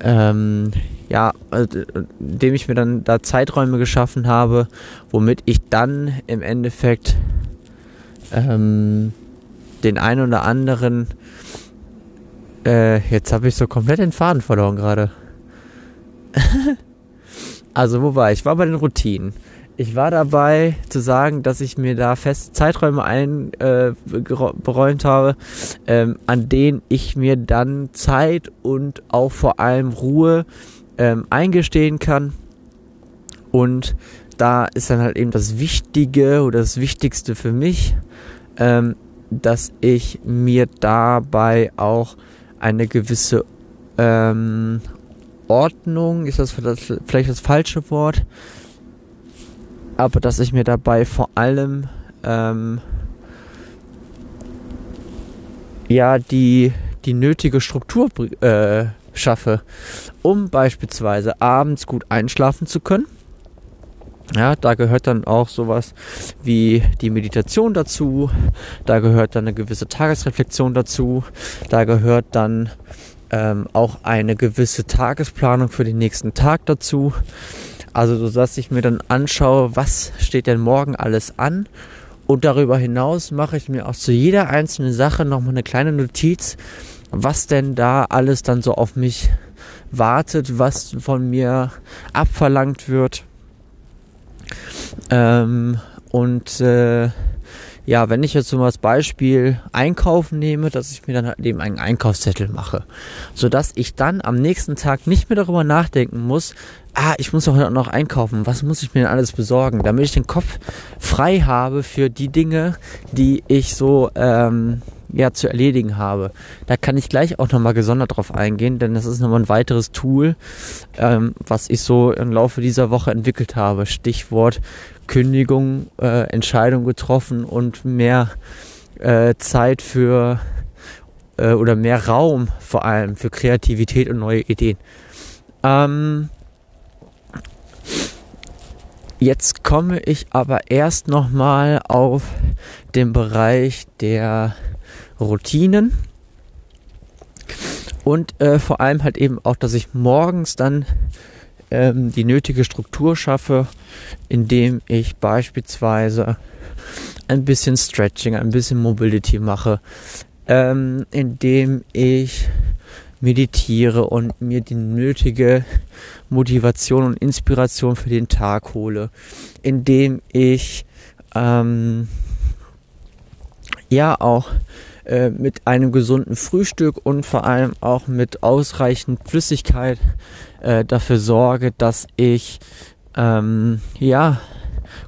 ähm, ja, also, indem ich mir dann da Zeiträume geschaffen habe, womit ich dann im Endeffekt ähm, den einen oder anderen äh, jetzt habe ich so komplett den Faden verloren gerade. also wo war? Ich war bei den Routinen. Ich war dabei zu sagen, dass ich mir da feste Zeiträume einberäumt äh, habe, ähm, an denen ich mir dann Zeit und auch vor allem Ruhe ähm, eingestehen kann. Und da ist dann halt eben das Wichtige oder das Wichtigste für mich, ähm, dass ich mir dabei auch eine gewisse ähm, Ordnung, ist das vielleicht das falsche Wort, aber dass ich mir dabei vor allem ähm, ja die die nötige Struktur äh, schaffe, um beispielsweise abends gut einschlafen zu können. Ja, da gehört dann auch sowas wie die Meditation dazu, da gehört dann eine gewisse Tagesreflexion dazu, da gehört dann ähm, auch eine gewisse Tagesplanung für den nächsten Tag dazu. Also so dass ich mir dann anschaue, was steht denn morgen alles an? Und darüber hinaus mache ich mir auch zu jeder einzelnen Sache nochmal eine kleine Notiz, was denn da alles dann so auf mich wartet, was von mir abverlangt wird. Ähm, und äh, ja, wenn ich jetzt als Beispiel Einkaufen nehme, dass ich mir dann halt eben einen Einkaufszettel mache, sodass ich dann am nächsten Tag nicht mehr darüber nachdenken muss, ah, ich muss doch noch einkaufen, was muss ich mir denn alles besorgen, damit ich den Kopf frei habe für die Dinge, die ich so ähm, ja, zu erledigen habe. Da kann ich gleich auch nochmal gesondert drauf eingehen, denn das ist nochmal ein weiteres Tool, ähm, was ich so im Laufe dieser Woche entwickelt habe. Stichwort Kündigung, äh, Entscheidung getroffen und mehr äh, Zeit für äh, oder mehr Raum vor allem für Kreativität und neue Ideen. Ähm, jetzt komme ich aber erst nochmal auf den Bereich der Routinen und äh, vor allem halt eben auch, dass ich morgens dann ähm, die nötige Struktur schaffe, indem ich beispielsweise ein bisschen Stretching, ein bisschen Mobility mache, ähm, indem ich meditiere und mir die nötige Motivation und Inspiration für den Tag hole, indem ich ähm, ja auch äh, mit einem gesunden Frühstück und vor allem auch mit ausreichend Flüssigkeit äh, dafür sorge, dass ich ähm, ja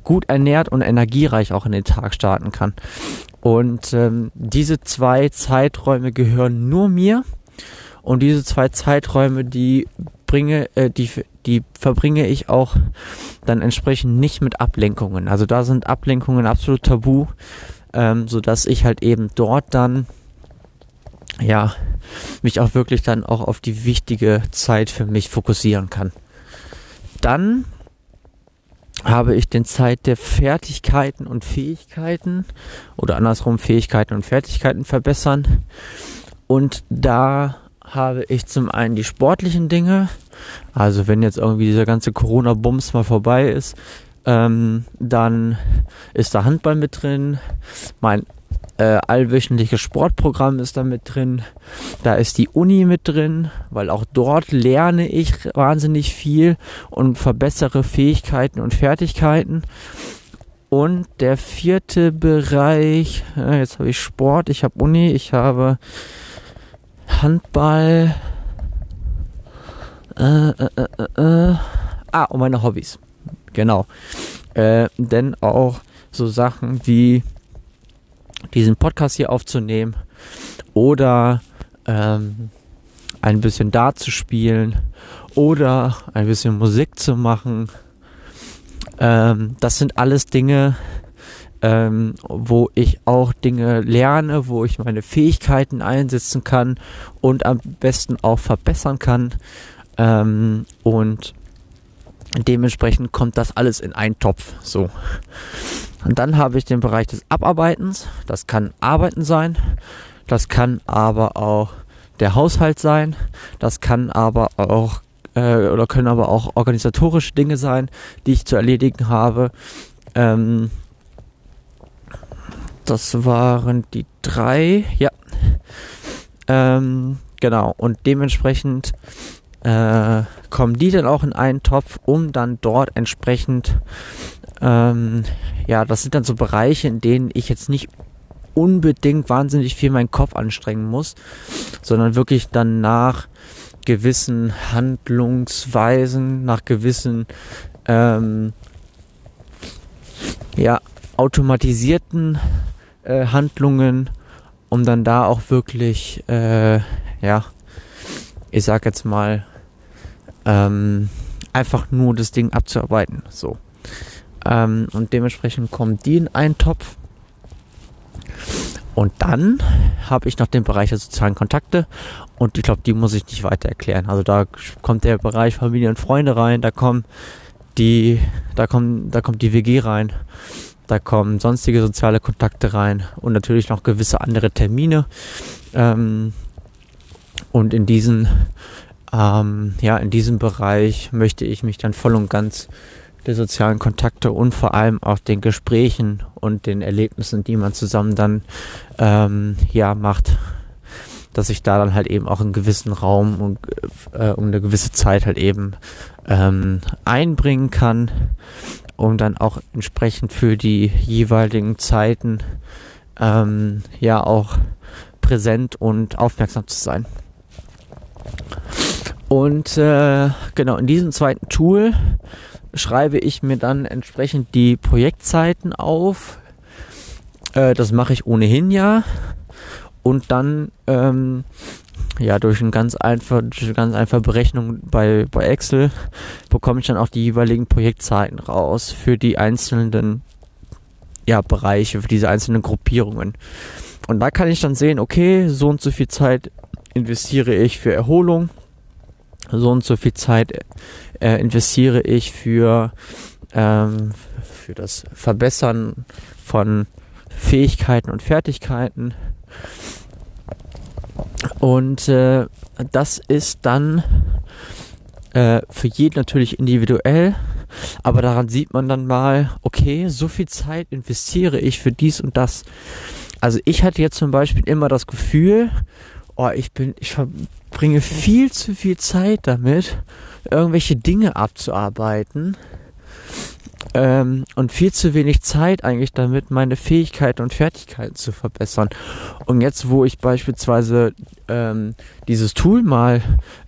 gut ernährt und energiereich auch in den Tag starten kann. Und ähm, diese zwei Zeiträume gehören nur mir. Und diese zwei Zeiträume, die bringe, äh, die, die verbringe ich auch dann entsprechend nicht mit Ablenkungen. Also da sind Ablenkungen absolut tabu ähm, so dass ich halt eben dort dann ja mich auch wirklich dann auch auf die wichtige Zeit für mich fokussieren kann. Dann habe ich den Zeit der Fertigkeiten und Fähigkeiten oder andersrum Fähigkeiten und Fertigkeiten verbessern. Und da habe ich zum einen die sportlichen Dinge, also wenn jetzt irgendwie dieser ganze Corona-Bums mal vorbei ist, ähm, dann ist da Handball mit drin. Mein äh, allwöchentliches Sportprogramm ist da mit drin. Da ist die Uni mit drin, weil auch dort lerne ich wahnsinnig viel und verbessere Fähigkeiten und Fertigkeiten. Und der vierte Bereich, äh, jetzt habe ich Sport, ich habe Uni, ich habe Handball. Äh, äh, äh, äh. Ah, und meine Hobbys. Genau. Äh, denn auch so Sachen wie diesen Podcast hier aufzunehmen oder ähm, ein bisschen Dart zu spielen oder ein bisschen Musik zu machen. Ähm, das sind alles Dinge, ähm, wo ich auch Dinge lerne, wo ich meine Fähigkeiten einsetzen kann und am besten auch verbessern kann. Ähm, und dementsprechend kommt das alles in einen Topf. So. Und dann habe ich den Bereich des Abarbeitens. Das kann Arbeiten sein. Das kann aber auch der Haushalt sein. Das kann aber auch äh, oder können aber auch organisatorische Dinge sein, die ich zu erledigen habe. Ähm, das waren die drei, ja. Ähm, genau. Und dementsprechend äh, kommen die dann auch in einen Topf, um dann dort entsprechend, ähm, ja, das sind dann so Bereiche, in denen ich jetzt nicht unbedingt wahnsinnig viel meinen Kopf anstrengen muss, sondern wirklich dann nach gewissen Handlungsweisen, nach gewissen ähm, ja, automatisierten äh, Handlungen, um dann da auch wirklich, äh, ja, ich sag jetzt mal, ähm, einfach nur das Ding abzuarbeiten. So. Ähm, und dementsprechend kommen die in einen Topf. Und dann habe ich noch den Bereich der sozialen Kontakte und ich glaube, die muss ich nicht weiter erklären. Also da kommt der Bereich Familie und Freunde rein, da kommen die, da kommen, da kommt die WG rein, da kommen sonstige soziale Kontakte rein und natürlich noch gewisse andere Termine. Ähm, und in diesen, ähm, ja, in diesem Bereich möchte ich mich dann voll und ganz der sozialen Kontakte und vor allem auch den Gesprächen und den Erlebnissen, die man zusammen dann ähm, ja macht, dass ich da dann halt eben auch einen gewissen Raum und äh, um eine gewisse Zeit halt eben ähm, einbringen kann, um dann auch entsprechend für die jeweiligen Zeiten ähm, ja auch präsent und aufmerksam zu sein. Und äh, genau in diesem zweiten Tool schreibe ich mir dann entsprechend die Projektzeiten auf. Äh, das mache ich ohnehin ja. Und dann ähm, ja durch eine ganz einfach, durch eine ganz einfache Berechnung bei, bei Excel bekomme ich dann auch die jeweiligen Projektzeiten raus für die einzelnen ja, Bereiche, für diese einzelnen Gruppierungen. Und da kann ich dann sehen, okay, so und so viel Zeit investiere ich für Erholung, so und so viel Zeit äh, investiere ich für, ähm, für das Verbessern von Fähigkeiten und Fertigkeiten. Und äh, das ist dann äh, für jeden natürlich individuell, aber daran sieht man dann mal, okay, so viel Zeit investiere ich für dies und das. Also ich hatte jetzt zum Beispiel immer das Gefühl, oh, ich bin, ich verbringe viel zu viel Zeit damit, irgendwelche Dinge abzuarbeiten ähm, und viel zu wenig Zeit eigentlich damit, meine Fähigkeiten und Fertigkeiten zu verbessern. Und jetzt, wo ich beispielsweise ähm, dieses Tool mal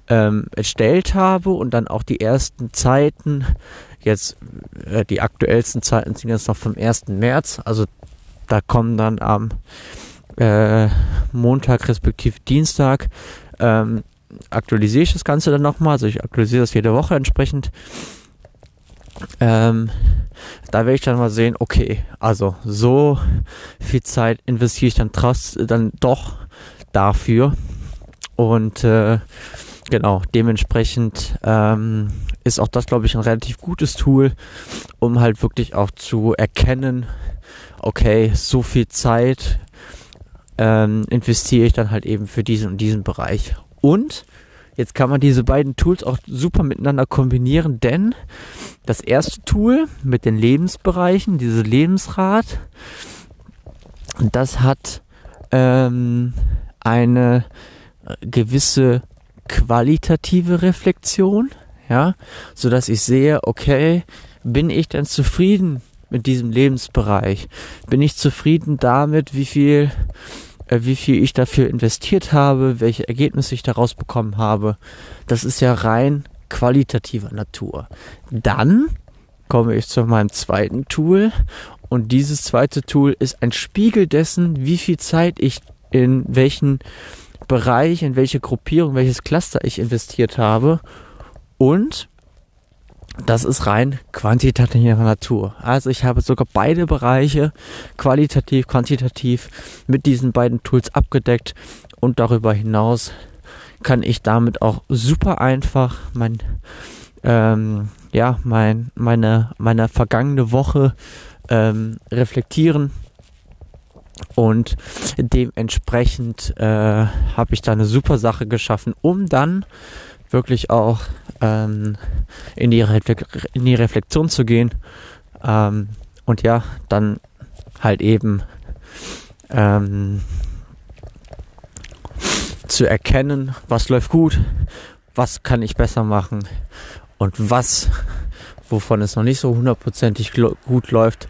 ähm, erstellt habe und dann auch die ersten Zeiten, jetzt äh, die aktuellsten Zeiten sind jetzt noch vom 1. März, also da kommen dann am äh, Montag respektive Dienstag ähm, aktualisiere ich das Ganze dann nochmal. Also ich aktualisiere das jede Woche entsprechend. Ähm, da werde ich dann mal sehen, okay, also so viel Zeit investiere ich dann trotz, dann doch dafür. Und äh, genau, dementsprechend ähm, ist auch das, glaube ich, ein relativ gutes Tool, um halt wirklich auch zu erkennen, okay, so viel Zeit ähm, investiere ich dann halt eben für diesen und diesen Bereich. Und jetzt kann man diese beiden Tools auch super miteinander kombinieren, denn das erste Tool mit den Lebensbereichen, dieses Lebensrad, das hat ähm, eine gewisse qualitative Reflexion, ja, so dass ich sehe, okay, bin ich denn zufrieden mit diesem Lebensbereich? Bin ich zufrieden damit, wie viel wie viel ich dafür investiert habe, welche Ergebnisse ich daraus bekommen habe. Das ist ja rein qualitativer Natur. Dann komme ich zu meinem zweiten Tool und dieses zweite Tool ist ein Spiegel dessen, wie viel Zeit ich in welchen Bereich, in welche Gruppierung, welches Cluster ich investiert habe und das ist rein quantitative Natur. Also ich habe sogar beide Bereiche qualitativ, quantitativ mit diesen beiden Tools abgedeckt und darüber hinaus kann ich damit auch super einfach mein ähm, ja mein meine meine vergangene Woche ähm, reflektieren und dementsprechend äh, habe ich da eine super Sache geschaffen, um dann wirklich auch ähm, in, die in die Reflexion zu gehen. Ähm, und ja, dann halt eben ähm, zu erkennen, was läuft gut, was kann ich besser machen und was, wovon es noch nicht so hundertprozentig gut läuft,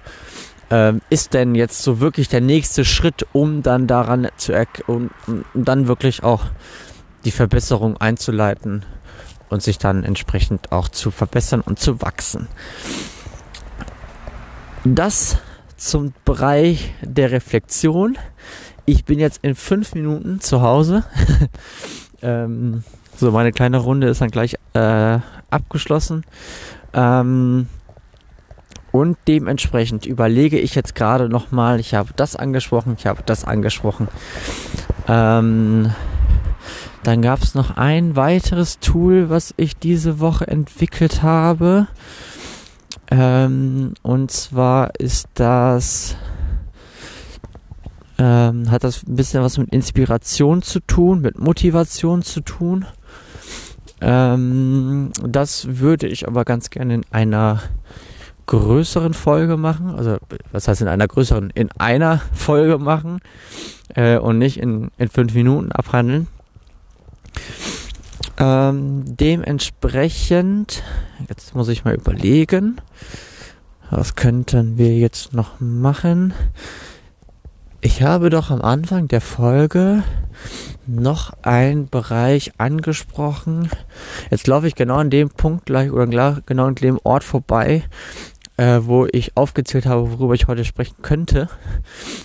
ähm, ist denn jetzt so wirklich der nächste Schritt, um dann daran zu um, um dann wirklich auch die Verbesserung einzuleiten und sich dann entsprechend auch zu verbessern und zu wachsen. Das zum Bereich der Reflexion. Ich bin jetzt in fünf Minuten zu Hause. ähm, so, meine kleine Runde ist dann gleich äh, abgeschlossen. Ähm, und dementsprechend überlege ich jetzt gerade nochmal, ich habe das angesprochen, ich habe das angesprochen. Ähm, dann gab es noch ein weiteres Tool, was ich diese Woche entwickelt habe. Ähm, und zwar ist das, ähm, hat das ein bisschen was mit Inspiration zu tun, mit Motivation zu tun. Ähm, das würde ich aber ganz gerne in einer größeren Folge machen. Also, was heißt in einer größeren? In einer Folge machen äh, und nicht in, in fünf Minuten abhandeln. Ähm, dementsprechend, jetzt muss ich mal überlegen, was könnten wir jetzt noch machen? Ich habe doch am Anfang der Folge noch einen Bereich angesprochen. Jetzt laufe ich genau an dem Punkt gleich oder genau an dem Ort vorbei, äh, wo ich aufgezählt habe, worüber ich heute sprechen könnte.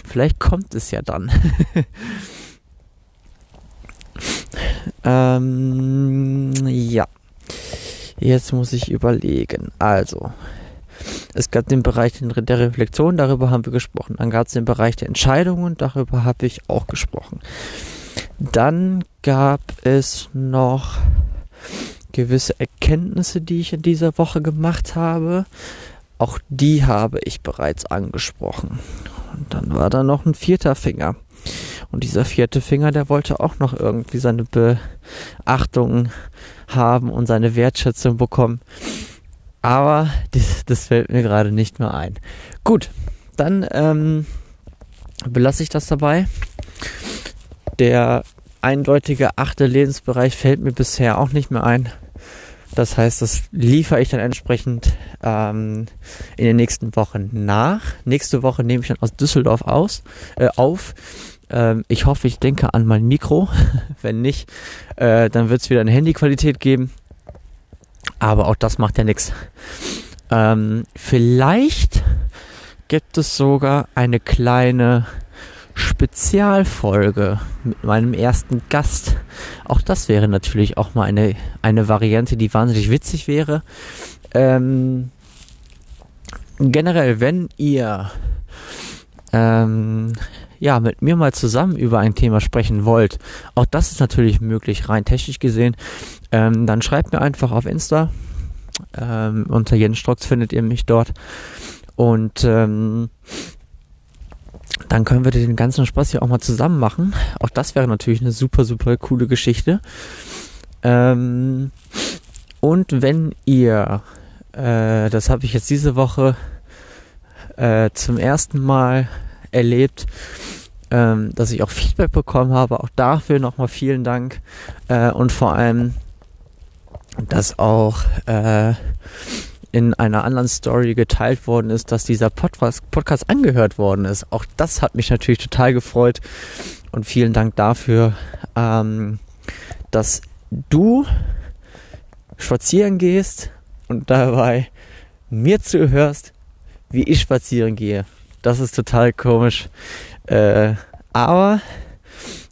Vielleicht kommt es ja dann. ähm, ja. Jetzt muss ich überlegen. Also, es gab den Bereich der Reflexion, darüber haben wir gesprochen. Dann gab es den Bereich der Entscheidungen, darüber habe ich auch gesprochen. Dann gab es noch gewisse Erkenntnisse, die ich in dieser Woche gemacht habe. Auch die habe ich bereits angesprochen. Und dann war da noch ein vierter Finger. Und dieser vierte Finger, der wollte auch noch irgendwie seine Beachtung haben und seine Wertschätzung bekommen. Aber das, das fällt mir gerade nicht mehr ein. Gut, dann ähm, belasse ich das dabei. Der eindeutige achte Lebensbereich fällt mir bisher auch nicht mehr ein. Das heißt, das liefere ich dann entsprechend ähm, in den nächsten Wochen nach. Nächste Woche nehme ich dann aus Düsseldorf aus, äh, auf. Ähm, ich hoffe, ich denke an mein Mikro. Wenn nicht, äh, dann wird es wieder eine Handyqualität geben. Aber auch das macht ja nichts. Ähm, vielleicht gibt es sogar eine kleine Spezialfolge mit meinem ersten Gast. Auch das wäre natürlich auch mal eine, eine Variante, die wahnsinnig witzig wäre. Ähm, generell, wenn ihr ähm, ja, mit mir mal zusammen über ein Thema sprechen wollt, auch das ist natürlich möglich, rein technisch gesehen, ähm, dann schreibt mir einfach auf Insta. Ähm, unter Jens Strocks findet ihr mich dort. Und ähm, dann können wir den ganzen Spaß hier auch mal zusammen machen. Auch das wäre natürlich eine super, super coole Geschichte. Ähm, und wenn ihr, äh, das habe ich jetzt diese Woche äh, zum ersten Mal erlebt, ähm, dass ich auch Feedback bekommen habe. Auch dafür nochmal vielen Dank. Äh, und vor allem, dass auch äh, in einer anderen Story geteilt worden ist, dass dieser Podcast, Podcast angehört worden ist. Auch das hat mich natürlich total gefreut und vielen Dank dafür, ähm, dass du spazieren gehst und dabei mir zuhörst, wie ich spazieren gehe. Das ist total komisch. Äh, aber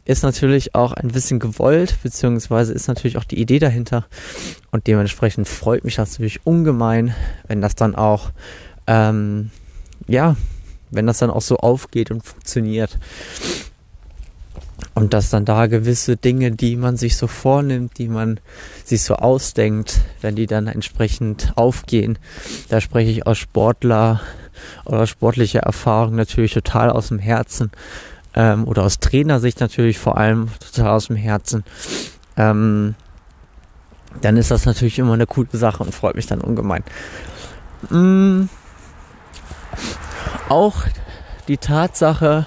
ist natürlich auch ein bisschen gewollt, beziehungsweise ist natürlich auch die Idee dahinter. Und dementsprechend freut mich das natürlich ungemein, wenn das dann auch, ähm, ja, wenn das dann auch so aufgeht und funktioniert. Und dass dann da gewisse Dinge, die man sich so vornimmt, die man sich so ausdenkt, wenn die dann entsprechend aufgehen. Da spreche ich aus Sportler oder sportlicher Erfahrung natürlich total aus dem Herzen. Ähm, oder aus Trainersicht natürlich vor allem total aus dem Herzen. Ähm, dann ist das natürlich immer eine coole Sache und freut mich dann ungemein. Mm, auch die Tatsache,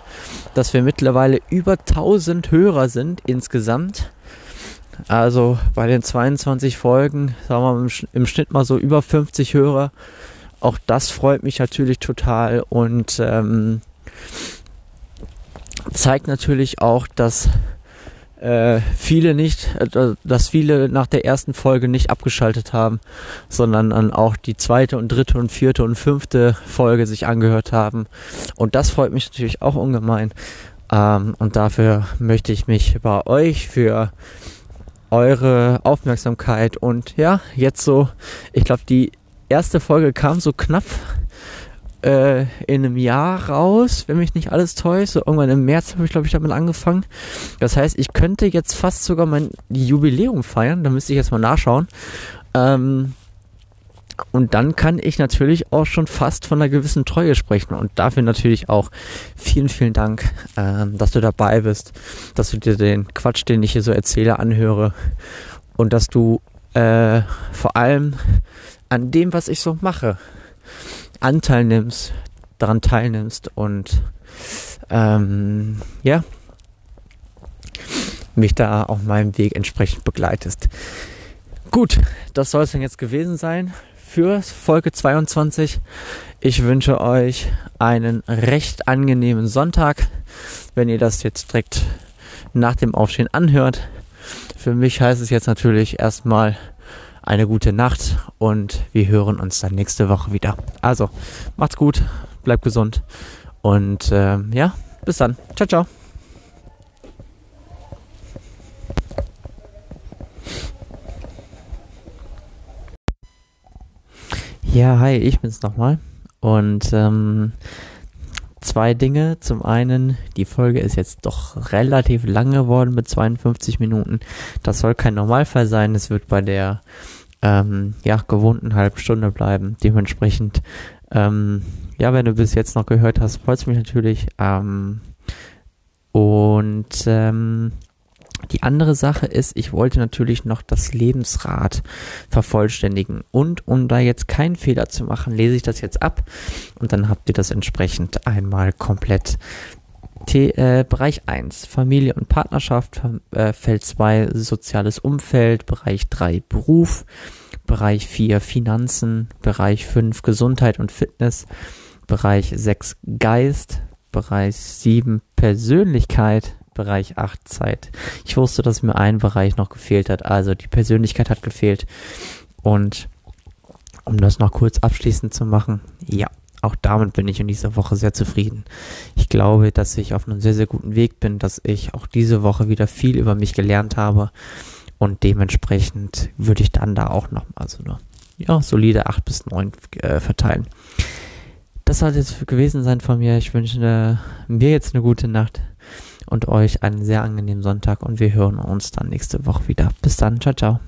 dass wir mittlerweile über 1000 Hörer sind insgesamt. Also bei den 22 Folgen, sagen wir im Schnitt mal so über 50 Hörer. Auch das freut mich natürlich total und ähm, zeigt natürlich auch, dass äh, viele nicht, äh, dass viele nach der ersten Folge nicht abgeschaltet haben, sondern dann auch die zweite und dritte und vierte und fünfte Folge sich angehört haben. Und das freut mich natürlich auch ungemein. Ähm, und dafür möchte ich mich bei euch für eure Aufmerksamkeit und ja, jetzt so, ich glaube, die erste Folge kam so knapp äh, in einem Jahr raus, wenn mich nicht alles täuscht. So irgendwann im März habe ich, glaube ich, damit angefangen. Das heißt, ich könnte jetzt fast sogar mein Jubiläum feiern. Da müsste ich jetzt mal nachschauen. Ähm, und dann kann ich natürlich auch schon fast von einer gewissen Treue sprechen. Und dafür natürlich auch vielen, vielen Dank, ähm, dass du dabei bist, dass du dir den Quatsch, den ich hier so erzähle, anhöre. Und dass du äh, vor allem an dem, was ich so mache, Anteil nimmst, daran teilnimmst und ähm, ja, mich da auf meinem Weg entsprechend begleitest. Gut, das soll es dann jetzt gewesen sein für Folge 22. Ich wünsche euch einen recht angenehmen Sonntag, wenn ihr das jetzt direkt nach dem Aufstehen anhört. Für mich heißt es jetzt natürlich erstmal eine gute Nacht und wir hören uns dann nächste Woche wieder. Also, macht's gut, bleibt gesund und äh, ja, bis dann. Ciao, ciao. Ja, hi, ich bin's nochmal. Und ähm, zwei Dinge. Zum einen, die Folge ist jetzt doch relativ lang geworden mit 52 Minuten. Das soll kein Normalfall sein. Es wird bei der ähm, ja, gewohnten halben Stunde bleiben. Dementsprechend, ähm, ja, wenn du bis jetzt noch gehört hast, freut es mich natürlich. Ähm, und ähm, die andere Sache ist, ich wollte natürlich noch das Lebensrad vervollständigen. Und um da jetzt keinen Fehler zu machen, lese ich das jetzt ab und dann habt ihr das entsprechend einmal komplett. T äh, Bereich 1 Familie und Partnerschaft, äh, Feld 2 soziales Umfeld, Bereich 3 Beruf, Bereich 4 Finanzen, Bereich 5 Gesundheit und Fitness, Bereich 6 Geist, Bereich 7 Persönlichkeit, Bereich 8 Zeit. Ich wusste, dass mir ein Bereich noch gefehlt hat, also die Persönlichkeit hat gefehlt. Und um das noch kurz abschließend zu machen, ja, auch damit bin ich in dieser Woche sehr zufrieden. Ich glaube, dass ich auf einem sehr, sehr guten Weg bin, dass ich auch diese Woche wieder viel über mich gelernt habe und dementsprechend würde ich dann da auch nochmal so eine ja, solide 8 bis 9 äh, verteilen. Das soll jetzt gewesen sein von mir. Ich wünsche äh, mir jetzt eine gute Nacht und euch einen sehr angenehmen Sonntag und wir hören uns dann nächste Woche wieder. Bis dann, ciao, ciao.